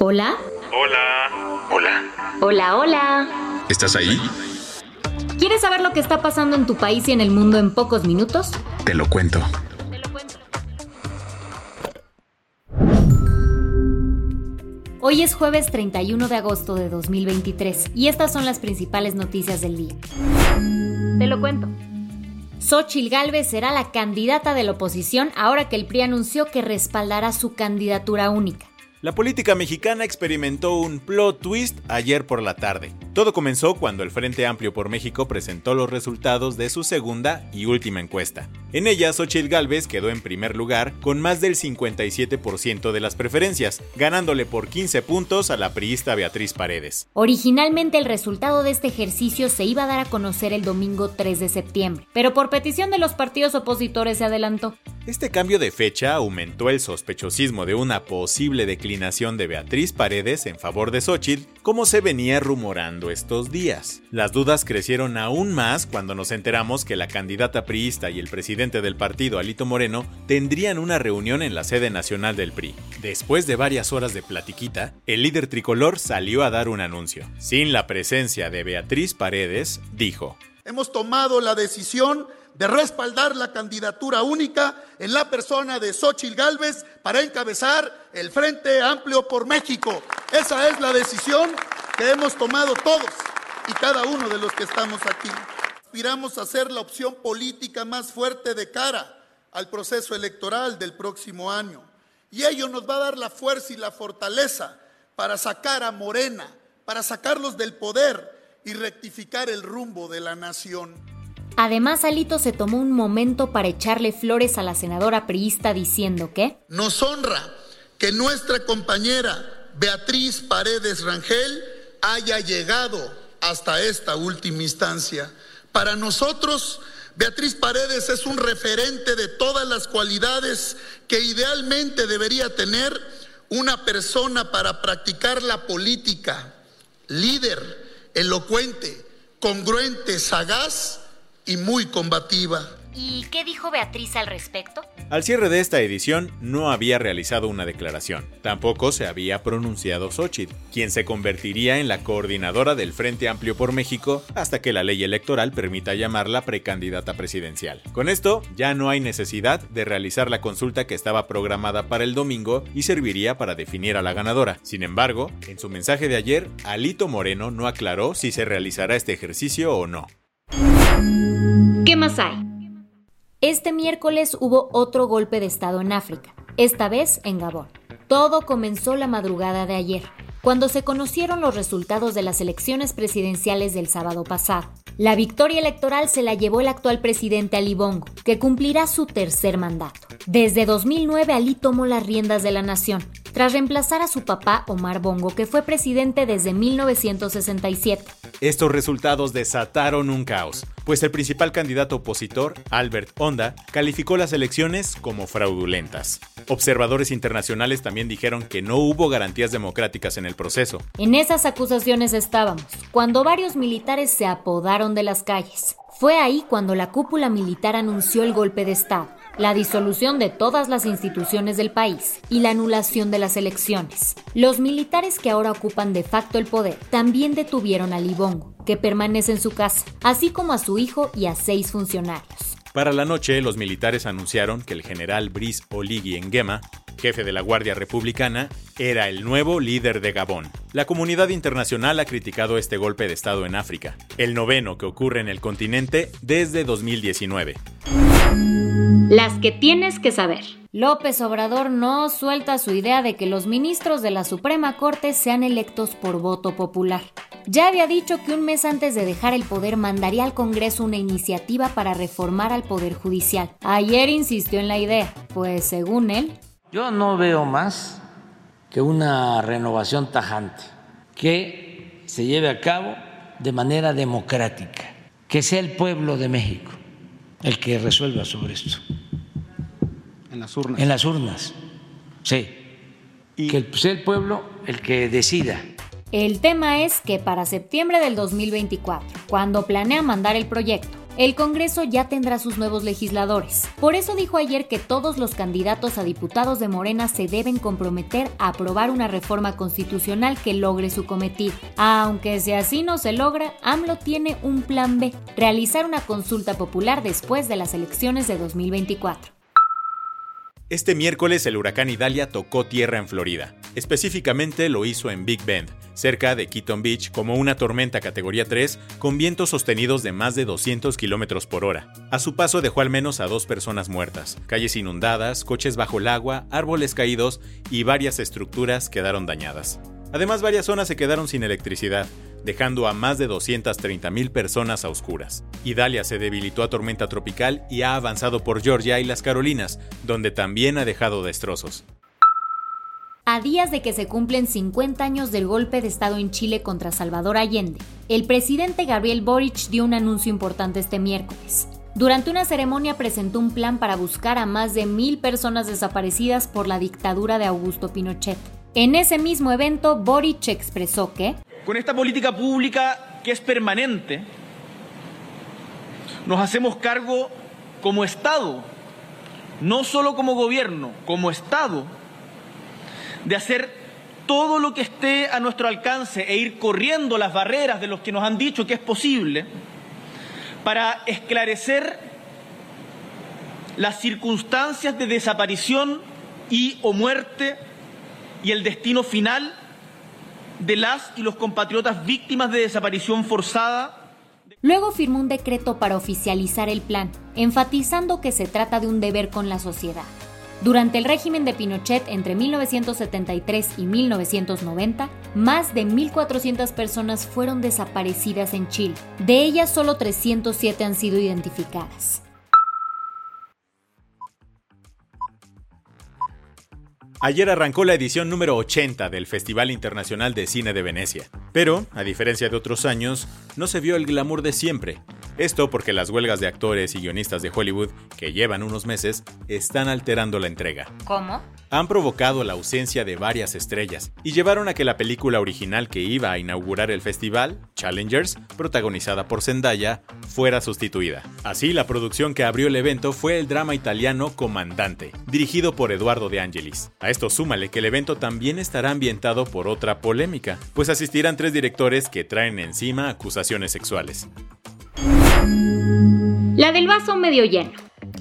Hola. Hola. Hola. Hola, hola. ¿Estás ahí? ¿Quieres saber lo que está pasando en tu país y en el mundo en pocos minutos? Te lo cuento. Te lo cuento. Hoy es jueves 31 de agosto de 2023 y estas son las principales noticias del día. Te lo cuento. Xochil Gálvez será la candidata de la oposición ahora que el PRI anunció que respaldará su candidatura única. La política mexicana experimentó un plot twist ayer por la tarde. Todo comenzó cuando el Frente Amplio por México presentó los resultados de su segunda y última encuesta. En ella, Xochitl Gálvez quedó en primer lugar con más del 57% de las preferencias, ganándole por 15 puntos a la priista Beatriz Paredes. Originalmente el resultado de este ejercicio se iba a dar a conocer el domingo 3 de septiembre, pero por petición de los partidos opositores se adelantó. Este cambio de fecha aumentó el sospechosismo de una posible declinación de Beatriz Paredes en favor de Xochitl, como se venía rumorando estos días. Las dudas crecieron aún más cuando nos enteramos que la candidata priista y el presidente del partido, Alito Moreno, tendrían una reunión en la sede nacional del PRI. Después de varias horas de platiquita, el líder tricolor salió a dar un anuncio. Sin la presencia de Beatriz Paredes, dijo: Hemos tomado la decisión de respaldar la candidatura única en la persona de Xochitl Gálvez para encabezar el Frente Amplio por México. Esa es la decisión que hemos tomado todos y cada uno de los que estamos aquí. Aspiramos a ser la opción política más fuerte de cara al proceso electoral del próximo año. Y ello nos va a dar la fuerza y la fortaleza para sacar a Morena, para sacarlos del poder y rectificar el rumbo de la nación. Además, Alito se tomó un momento para echarle flores a la senadora priista diciendo que Nos honra que nuestra compañera Beatriz Paredes Rangel haya llegado hasta esta última instancia. Para nosotros, Beatriz Paredes es un referente de todas las cualidades que idealmente debería tener una persona para practicar la política. Líder, elocuente, congruente, sagaz y muy combativa. ¿Y qué dijo Beatriz al respecto? Al cierre de esta edición no había realizado una declaración. Tampoco se había pronunciado Xochitl, quien se convertiría en la coordinadora del Frente Amplio por México hasta que la ley electoral permita llamarla precandidata presidencial. Con esto, ya no hay necesidad de realizar la consulta que estaba programada para el domingo y serviría para definir a la ganadora. Sin embargo, en su mensaje de ayer, Alito Moreno no aclaró si se realizará este ejercicio o no. ¿Qué más hay? Este miércoles hubo otro golpe de Estado en África, esta vez en Gabón. Todo comenzó la madrugada de ayer, cuando se conocieron los resultados de las elecciones presidenciales del sábado pasado. La victoria electoral se la llevó el actual presidente Ali Bongo, que cumplirá su tercer mandato. Desde 2009 Ali tomó las riendas de la nación, tras reemplazar a su papá Omar Bongo, que fue presidente desde 1967. Estos resultados desataron un caos, pues el principal candidato opositor, Albert Onda, calificó las elecciones como fraudulentas. Observadores internacionales también dijeron que no hubo garantías democráticas en el proceso. En esas acusaciones estábamos, cuando varios militares se apodaron de las calles. Fue ahí cuando la cúpula militar anunció el golpe de Estado, la disolución de todas las instituciones del país y la anulación de las elecciones. Los militares que ahora ocupan de facto el poder también detuvieron a Libongo, que permanece en su casa, así como a su hijo y a seis funcionarios. Para la noche, los militares anunciaron que el general Brice Oligui Nguema, jefe de la Guardia Republicana, era el nuevo líder de Gabón. La comunidad internacional ha criticado este golpe de Estado en África, el noveno que ocurre en el continente desde 2019. Las que tienes que saber. López Obrador no suelta su idea de que los ministros de la Suprema Corte sean electos por voto popular. ya había dicho que un mes antes de dejar el poder mandaría al Congreso una iniciativa para reformar al Poder Judicial. Ayer insistió en la idea, pues según él... Yo no veo más que una renovación tajante, que se lleve a cabo de manera democrática, que sea el pueblo de México el que resuelva sobre esto. En las urnas. En las urnas, sí. Y que sea el pueblo el que decida. El tema es que para septiembre del 2024, cuando planea mandar el proyecto, el Congreso ya tendrá sus nuevos legisladores. Por eso dijo ayer que todos los candidatos a diputados de Morena se deben comprometer a aprobar una reforma constitucional que logre su cometido. Aunque si así no se logra, AMLO tiene un plan B, realizar una consulta popular después de las elecciones de 2024. Este miércoles el huracán Idalia tocó tierra en Florida. Específicamente lo hizo en Big Bend, cerca de Keaton Beach, como una tormenta categoría 3 con vientos sostenidos de más de 200 km por hora. A su paso dejó al menos a dos personas muertas, calles inundadas, coches bajo el agua, árboles caídos y varias estructuras quedaron dañadas. Además, varias zonas se quedaron sin electricidad, dejando a más de 230.000 personas a oscuras. Idalia se debilitó a tormenta tropical y ha avanzado por Georgia y las Carolinas, donde también ha dejado destrozos. A días de que se cumplen 50 años del golpe de Estado en Chile contra Salvador Allende, el presidente Gabriel Boric dio un anuncio importante este miércoles. Durante una ceremonia presentó un plan para buscar a más de mil personas desaparecidas por la dictadura de Augusto Pinochet. En ese mismo evento, Boric expresó que con esta política pública que es permanente, nos hacemos cargo como Estado, no solo como gobierno, como Estado, de hacer todo lo que esté a nuestro alcance e ir corriendo las barreras de los que nos han dicho que es posible para esclarecer las circunstancias de desaparición y o muerte y el destino final de las y los compatriotas víctimas de desaparición forzada. Luego firmó un decreto para oficializar el plan, enfatizando que se trata de un deber con la sociedad. Durante el régimen de Pinochet entre 1973 y 1990, más de 1.400 personas fueron desaparecidas en Chile. De ellas, solo 307 han sido identificadas. Ayer arrancó la edición número 80 del Festival Internacional de Cine de Venecia. Pero, a diferencia de otros años, no se vio el glamour de siempre. Esto porque las huelgas de actores y guionistas de Hollywood, que llevan unos meses, están alterando la entrega. ¿Cómo? Han provocado la ausencia de varias estrellas y llevaron a que la película original que iba a inaugurar el festival, Challengers, protagonizada por Zendaya, fuera sustituida. Así, la producción que abrió el evento fue el drama italiano Comandante, dirigido por Eduardo De Angelis. A esto súmale que el evento también estará ambientado por otra polémica, pues asistirán tres directores que traen encima acusaciones sexuales. La del vaso medio lleno.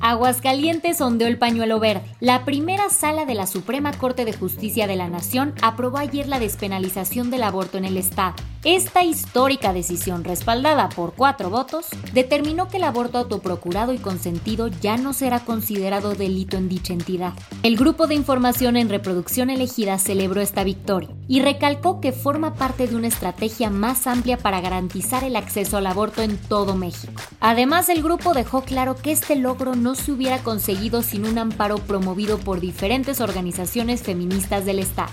Aguascalientes ondeó el pañuelo verde. La primera sala de la Suprema Corte de Justicia de la Nación aprobó ayer la despenalización del aborto en el Estado. Esta histórica decisión, respaldada por cuatro votos, determinó que el aborto autoprocurado y consentido ya no será considerado delito en dicha entidad. El Grupo de Información en Reproducción Elegida celebró esta victoria y recalcó que forma parte de una estrategia más amplia para garantizar el acceso al aborto en todo México. Además, el grupo dejó claro que este logro no se hubiera conseguido sin un amparo promovido por diferentes organizaciones feministas del Estado.